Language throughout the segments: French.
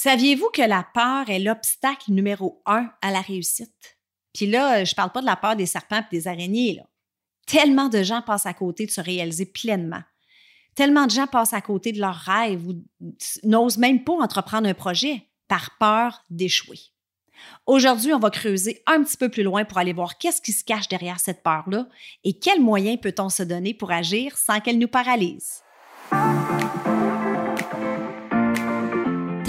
Saviez-vous que la peur est l'obstacle numéro un à la réussite? Puis là, je parle pas de la peur des serpents et des araignées. Tellement de gens passent à côté de se réaliser pleinement. Tellement de gens passent à côté de leurs rêves ou n'osent même pas entreprendre un projet par peur d'échouer. Aujourd'hui, on va creuser un petit peu plus loin pour aller voir qu'est-ce qui se cache derrière cette peur-là et quels moyens peut-on se donner pour agir sans qu'elle nous paralyse.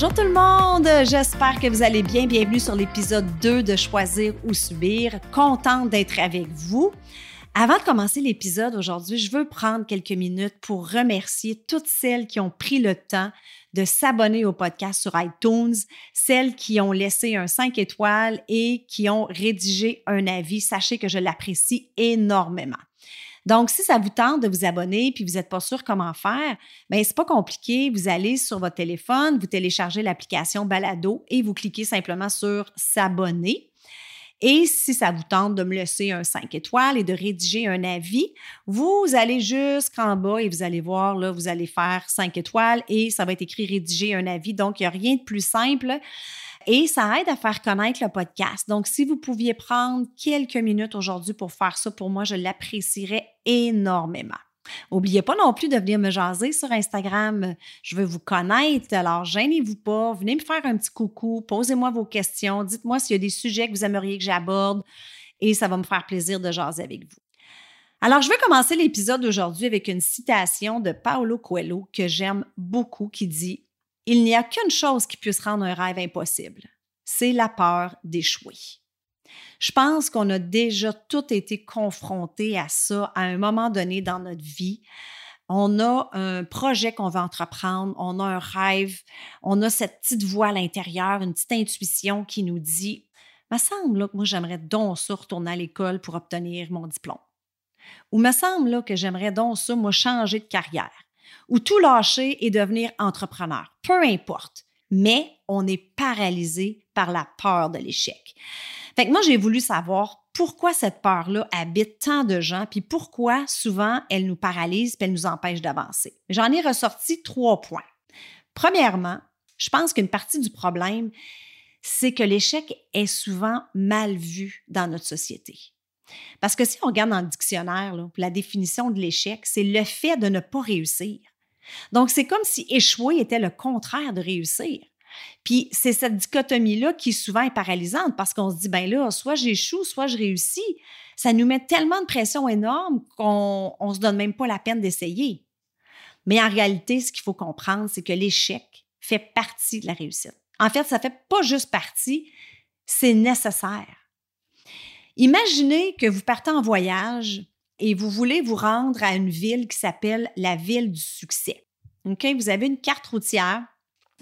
Bonjour tout le monde, j'espère que vous allez bien. Bienvenue sur l'épisode 2 de Choisir ou Subir. Contente d'être avec vous. Avant de commencer l'épisode aujourd'hui, je veux prendre quelques minutes pour remercier toutes celles qui ont pris le temps de s'abonner au podcast sur iTunes, celles qui ont laissé un 5 étoiles et qui ont rédigé un avis. Sachez que je l'apprécie énormément. Donc, si ça vous tente de vous abonner puis vous n'êtes pas sûr comment faire, bien, c'est pas compliqué. Vous allez sur votre téléphone, vous téléchargez l'application Balado et vous cliquez simplement sur S'abonner. Et si ça vous tente de me laisser un 5 étoiles et de rédiger un avis, vous allez jusqu'en bas et vous allez voir, là, vous allez faire 5 étoiles et ça va être écrit rédiger un avis. Donc, il n'y a rien de plus simple et ça aide à faire connaître le podcast. Donc, si vous pouviez prendre quelques minutes aujourd'hui pour faire ça, pour moi, je l'apprécierais énormément. N'oubliez pas non plus de venir me jaser sur Instagram. Je veux vous connaître. Alors, gênez-vous pas. Venez me faire un petit coucou. Posez-moi vos questions. Dites-moi s'il y a des sujets que vous aimeriez que j'aborde et ça va me faire plaisir de jaser avec vous. Alors, je vais commencer l'épisode d'aujourd'hui avec une citation de Paolo Coelho que j'aime beaucoup qui dit il n'y a qu'une chose qui puisse rendre un rêve impossible, c'est la peur d'échouer. Je pense qu'on a déjà tout été confrontés à ça à un moment donné dans notre vie. On a un projet qu'on veut entreprendre, on a un rêve, on a cette petite voix à l'intérieur, une petite intuition qui nous dit me semble là, que moi j'aimerais donc ça retourner à l'école pour obtenir mon diplôme. Ou me semble là, que j'aimerais donc ça, moi, changer de carrière ou tout lâcher et devenir entrepreneur. Peu importe. Mais on est paralysé par la peur de l'échec. Fait que moi, j'ai voulu savoir pourquoi cette peur-là habite tant de gens, puis pourquoi souvent elle nous paralyse, puis elle nous empêche d'avancer. J'en ai ressorti trois points. Premièrement, je pense qu'une partie du problème, c'est que l'échec est souvent mal vu dans notre société. Parce que si on regarde dans le dictionnaire, la définition de l'échec, c'est le fait de ne pas réussir. Donc, c'est comme si échouer était le contraire de réussir. Puis c'est cette dichotomie-là qui souvent est paralysante parce qu'on se dit, ben là, soit j'échoue, soit je réussis. Ça nous met tellement de pression énorme qu'on ne se donne même pas la peine d'essayer. Mais en réalité, ce qu'il faut comprendre, c'est que l'échec fait partie de la réussite. En fait, ça ne fait pas juste partie, c'est nécessaire. Imaginez que vous partez en voyage et vous voulez vous rendre à une ville qui s'appelle la ville du succès. Vous avez une carte routière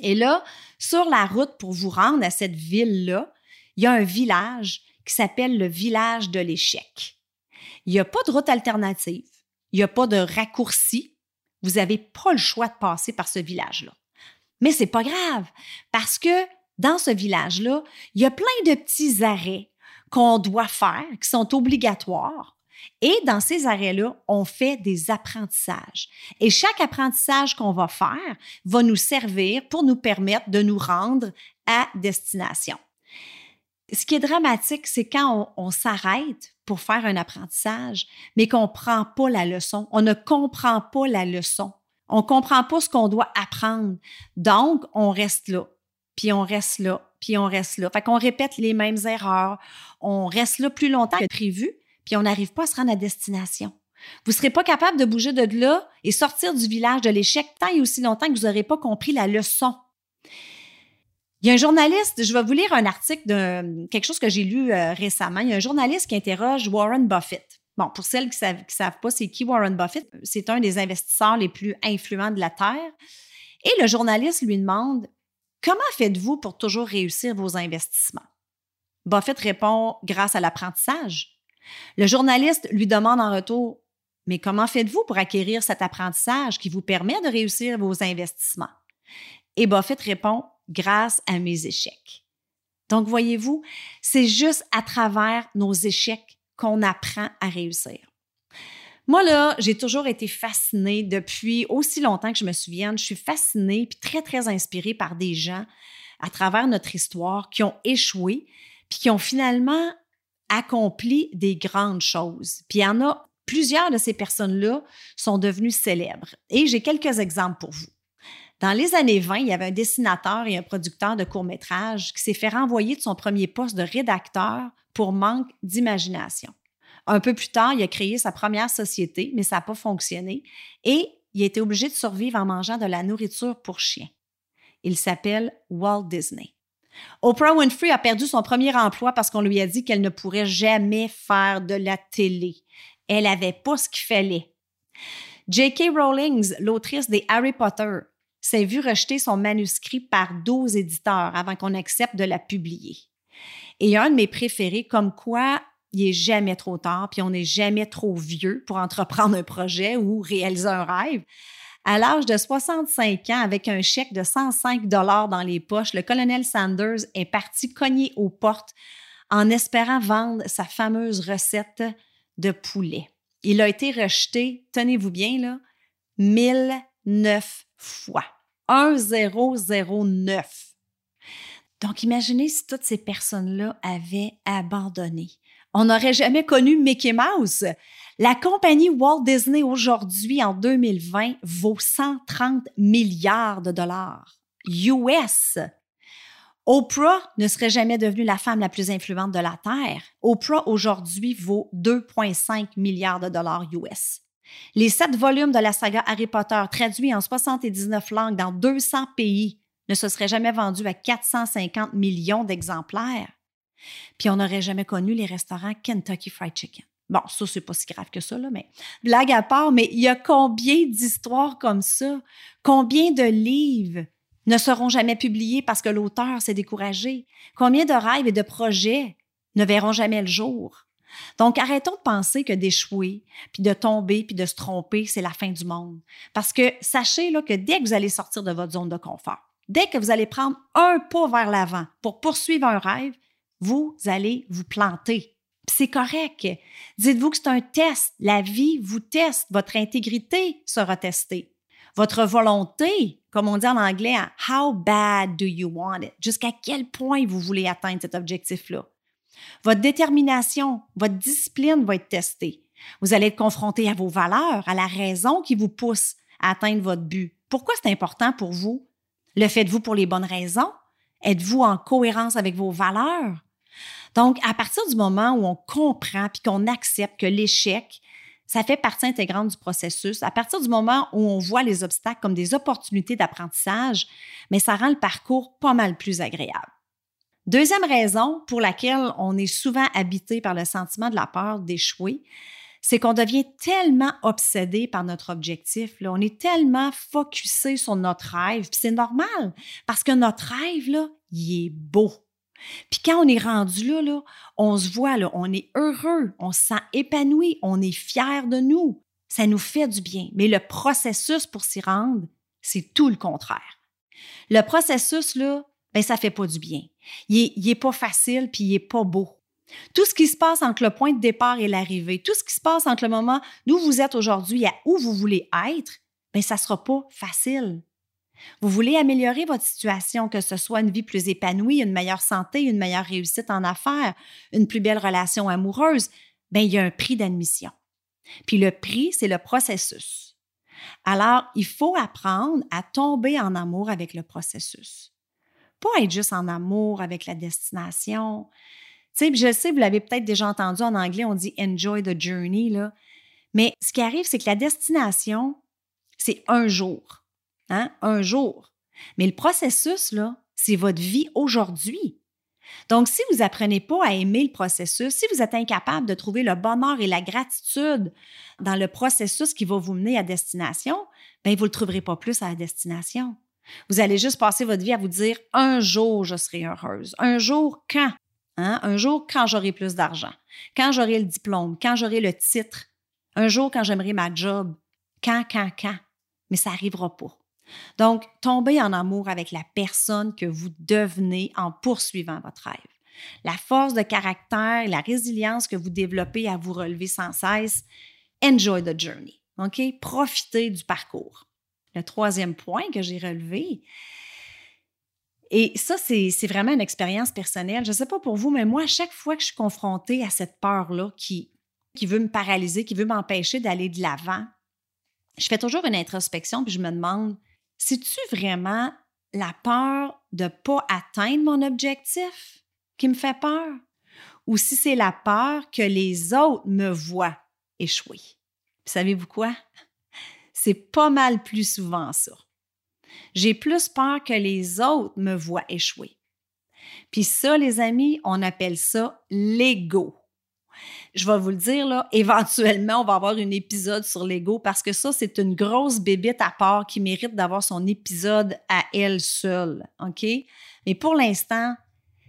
et là, sur la route pour vous rendre à cette ville-là, il y a un village qui s'appelle le village de l'échec. Il n'y a pas de route alternative, il n'y a pas de raccourci. Vous n'avez pas le choix de passer par ce village-là. Mais c'est pas grave parce que dans ce village-là, il y a plein de petits arrêts qu'on doit faire, qui sont obligatoires. Et dans ces arrêts-là, on fait des apprentissages. Et chaque apprentissage qu'on va faire va nous servir pour nous permettre de nous rendre à destination. Ce qui est dramatique, c'est quand on, s'arrête pour faire un apprentissage, mais qu'on ne prend pas la leçon. On ne comprend pas la leçon. On ne comprend pas ce qu'on doit apprendre. Donc, on reste là, puis on reste là, puis on reste là. Fait qu'on répète les mêmes erreurs. On reste là plus longtemps que prévu, puis on n'arrive pas à se rendre à destination. Vous ne serez pas capable de bouger de là et sortir du village de l'échec tant et aussi longtemps que vous n'aurez pas compris la leçon. Il y a un journaliste, je vais vous lire un article de quelque chose que j'ai lu euh, récemment. Il y a un journaliste qui interroge Warren Buffett. Bon, pour celles qui ne savent, savent, pas c'est qui Warren Buffett, c'est un des investisseurs les plus influents de la Terre. Et le journaliste lui demande Comment faites-vous pour toujours réussir vos investissements? Buffett répond grâce à l'apprentissage. Le journaliste lui demande en retour Mais comment faites-vous pour acquérir cet apprentissage qui vous permet de réussir vos investissements? Et Buffett répond grâce à mes échecs. Donc, voyez-vous, c'est juste à travers nos échecs qu'on apprend à réussir. Moi, là, j'ai toujours été fascinée depuis aussi longtemps que je me souvienne. Je suis fascinée puis très, très inspirée par des gens à travers notre histoire qui ont échoué puis qui ont finalement accompli des grandes choses. Puis il y en a plusieurs de ces personnes-là sont devenues célèbres. Et j'ai quelques exemples pour vous. Dans les années 20, il y avait un dessinateur et un producteur de courts-métrages qui s'est fait renvoyer de son premier poste de rédacteur pour manque d'imagination. Un peu plus tard, il a créé sa première société, mais ça n'a pas fonctionné et il a été obligé de survivre en mangeant de la nourriture pour chiens. Il s'appelle Walt Disney. Oprah Winfrey a perdu son premier emploi parce qu'on lui a dit qu'elle ne pourrait jamais faire de la télé. Elle n'avait pas ce qu'il fallait. J.K. Rowling, l'autrice des Harry Potter, s'est vu rejeter son manuscrit par 12 éditeurs avant qu'on accepte de la publier. Et un de mes préférés, comme quoi il n'est jamais trop tard, puis on n'est jamais trop vieux pour entreprendre un projet ou réaliser un rêve. À l'âge de 65 ans, avec un chèque de 105 dollars dans les poches, le colonel Sanders est parti cogner aux portes en espérant vendre sa fameuse recette de poulet. Il a été rejeté, tenez-vous bien là, 1009 fois. 1009. Donc, imaginez si toutes ces personnes-là avaient abandonné. On n'aurait jamais connu Mickey Mouse. La compagnie Walt Disney aujourd'hui, en 2020, vaut 130 milliards de dollars US. Oprah ne serait jamais devenue la femme la plus influente de la Terre. Oprah aujourd'hui vaut 2,5 milliards de dollars US. Les sept volumes de la saga Harry Potter, traduits en 79 langues dans 200 pays, ne se seraient jamais vendus à 450 millions d'exemplaires. Puis on n'aurait jamais connu les restaurants Kentucky Fried Chicken. Bon, ça, c'est pas si grave que ça, là, mais blague à part, mais il y a combien d'histoires comme ça? Combien de livres ne seront jamais publiés parce que l'auteur s'est découragé? Combien de rêves et de projets ne verront jamais le jour? Donc, arrêtons de penser que d'échouer, puis de tomber, puis de se tromper, c'est la fin du monde. Parce que sachez là, que dès que vous allez sortir de votre zone de confort, dès que vous allez prendre un pas vers l'avant pour poursuivre un rêve, vous allez vous planter. C'est correct. Dites-vous que c'est un test. La vie vous teste. Votre intégrité sera testée. Votre volonté, comme on dit en anglais, how bad do you want it? Jusqu'à quel point vous voulez atteindre cet objectif-là? Votre détermination, votre discipline va être testée. Vous allez être confronté à vos valeurs, à la raison qui vous pousse à atteindre votre but. Pourquoi c'est important pour vous? Le faites-vous pour les bonnes raisons? Êtes-vous en cohérence avec vos valeurs? Donc, à partir du moment où on comprend puis qu'on accepte que l'échec, ça fait partie intégrante du processus. À partir du moment où on voit les obstacles comme des opportunités d'apprentissage, mais ça rend le parcours pas mal plus agréable. Deuxième raison pour laquelle on est souvent habité par le sentiment de la peur d'échouer, c'est qu'on devient tellement obsédé par notre objectif. On est tellement focusé sur notre rêve. Puis c'est normal parce que notre rêve, là, il est beau. Puis quand on est rendu là, on se voit, on est heureux, on se sent épanoui, on est fier de nous. Ça nous fait du bien. Mais le processus pour s'y rendre, c'est tout le contraire. Le processus, là, ben ça fait pas du bien. Il est, pas facile puis il est pas beau. Tout ce qui se passe entre le point de départ et l'arrivée, tout ce qui se passe entre le moment d'où vous êtes aujourd'hui et où vous voulez être, ben ça sera pas facile. Vous voulez améliorer votre situation, que ce soit une vie plus épanouie, une meilleure santé, une meilleure réussite en affaires, une plus belle relation amoureuse, ben il y a un prix d'admission. Puis le prix, c'est le processus. Alors, il faut apprendre à tomber en amour avec le processus. Pas être juste en amour avec la destination. Tu sais, je sais, vous l'avez peut-être déjà entendu en anglais, on dit enjoy the journey, là. Mais ce qui arrive, c'est que la destination, c'est un jour. Hein? Un jour. Mais le processus, là, c'est votre vie aujourd'hui. Donc, si vous apprenez pas à aimer le processus, si vous êtes incapable de trouver le bonheur et la gratitude dans le processus qui va vous mener à destination, ben vous le trouverez pas plus à destination. Vous allez juste passer votre vie à vous dire un jour je serai heureuse. Un jour quand? Hein? Un jour quand j'aurai plus d'argent, quand j'aurai le diplôme, quand j'aurai le titre, un jour quand j'aimerai ma job. Quand, quand, quand? Mais ça n'arrivera pas. Donc, tombez en amour avec la personne que vous devenez en poursuivant votre rêve. La force de caractère, la résilience que vous développez à vous relever sans cesse, enjoy the journey. OK? Profitez du parcours. Le troisième point que j'ai relevé, et ça, c'est vraiment une expérience personnelle. Je ne sais pas pour vous, mais moi, chaque fois que je suis confrontée à cette peur-là qui, qui veut me paralyser, qui veut m'empêcher d'aller de l'avant, je fais toujours une introspection puis je me demande c'est-tu vraiment la peur de ne pas atteindre mon objectif qui me fait peur? Ou si c'est la peur que les autres me voient échouer? Savez-vous quoi? C'est pas mal plus souvent ça. J'ai plus peur que les autres me voient échouer. Puis ça, les amis, on appelle ça l'ego je vais vous le dire, là, éventuellement, on va avoir un épisode sur l'ego parce que ça, c'est une grosse bébite à part qui mérite d'avoir son épisode à elle seule. OK? Mais pour l'instant,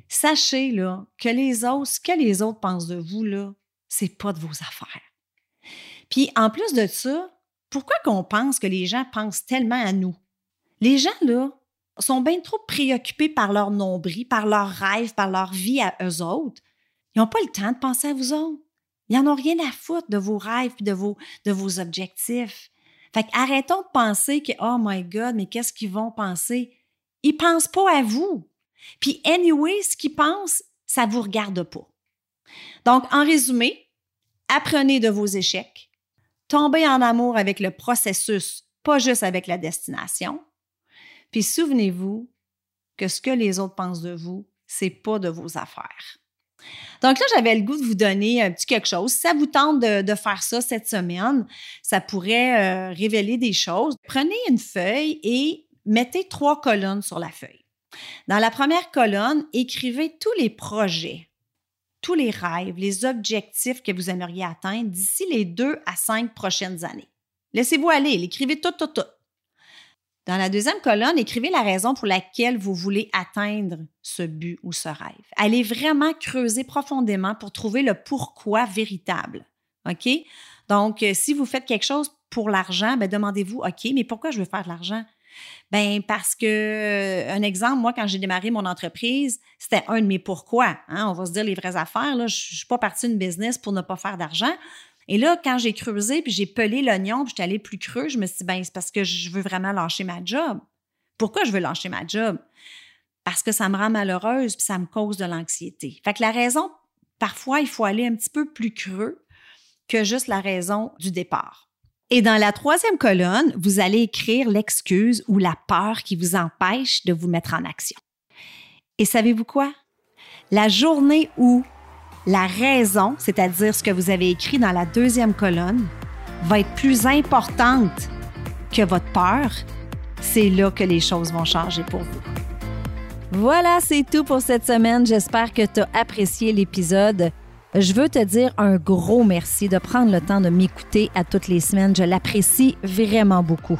sachez là, que les autres, ce que les autres pensent de vous, là, c'est pas de vos affaires. Puis en plus de ça, pourquoi qu'on pense que les gens pensent tellement à nous? Les gens, là, sont bien trop préoccupés par leur nombril, par leurs rêves, par leur vie à eux autres. Ils n'ont pas le temps de penser à vous autres. Ils n'en ont rien à foutre de vos rêves et de vos, objectifs. Fait arrêtons de penser que, oh my God, mais qu'est-ce qu'ils vont penser? Ils pensent pas à vous. Puis, anyway, ce qu'ils pensent, ça vous regarde pas. Donc, en résumé, apprenez de vos échecs, tombez en amour avec le processus, pas juste avec la destination. Puis, souvenez-vous que ce que les autres pensent de vous, c'est pas de vos affaires. Donc là, j'avais le goût de vous donner un petit quelque chose. Si ça vous tente de, faire ça cette semaine, ça pourrait euh, révéler des choses. Prenez une feuille et mettez trois colonnes sur la feuille. Dans la première colonne, écrivez tous les projets, tous les rêves, les objectifs que vous aimeriez atteindre d'ici les deux à cinq prochaines années. Laissez-vous aller, écrivez tout, tout, tout. Dans la deuxième colonne, écrivez la raison pour laquelle vous voulez atteindre ce but ou ce rêve. Allez vraiment creuser profondément pour trouver le pourquoi véritable. OK? Donc, euh, si vous faites quelque chose pour l'argent, ben demandez-vous, OK, mais pourquoi je veux faire de l'argent? Ben parce que, euh, un exemple, moi, quand j'ai démarré mon entreprise, c'était un de mes pourquoi. Hein? On va se dire les vraies affaires. Je ne suis pas partie d'une business pour ne pas faire d'argent. Et là, quand j'ai creusé, puis j'ai pelé l'oignon, puis j'étais allée plus creux, je me suis dit, ben, c'est parce que je veux vraiment lâcher ma job. Pourquoi je veux lâcher ma job? Parce que ça me rend malheureuse, puis ça me cause de l'anxiété. Fait que la raison, parfois, il faut aller un petit peu plus creux que juste la raison du départ. Et dans la troisième colonne, vous allez écrire l'excuse ou la peur qui vous empêche de vous mettre en action. Et savez-vous quoi? La journée où la raison, c'est-à-dire ce que vous avez écrit dans la deuxième colonne, va être plus importante que votre peur, c'est là que les choses vont changer pour vous. Voilà, c'est tout pour cette semaine. J'espère que tu as apprécié l'épisode. Je veux te dire un gros merci de prendre le temps de m'écouter à toutes les semaines. Je l'apprécie vraiment beaucoup.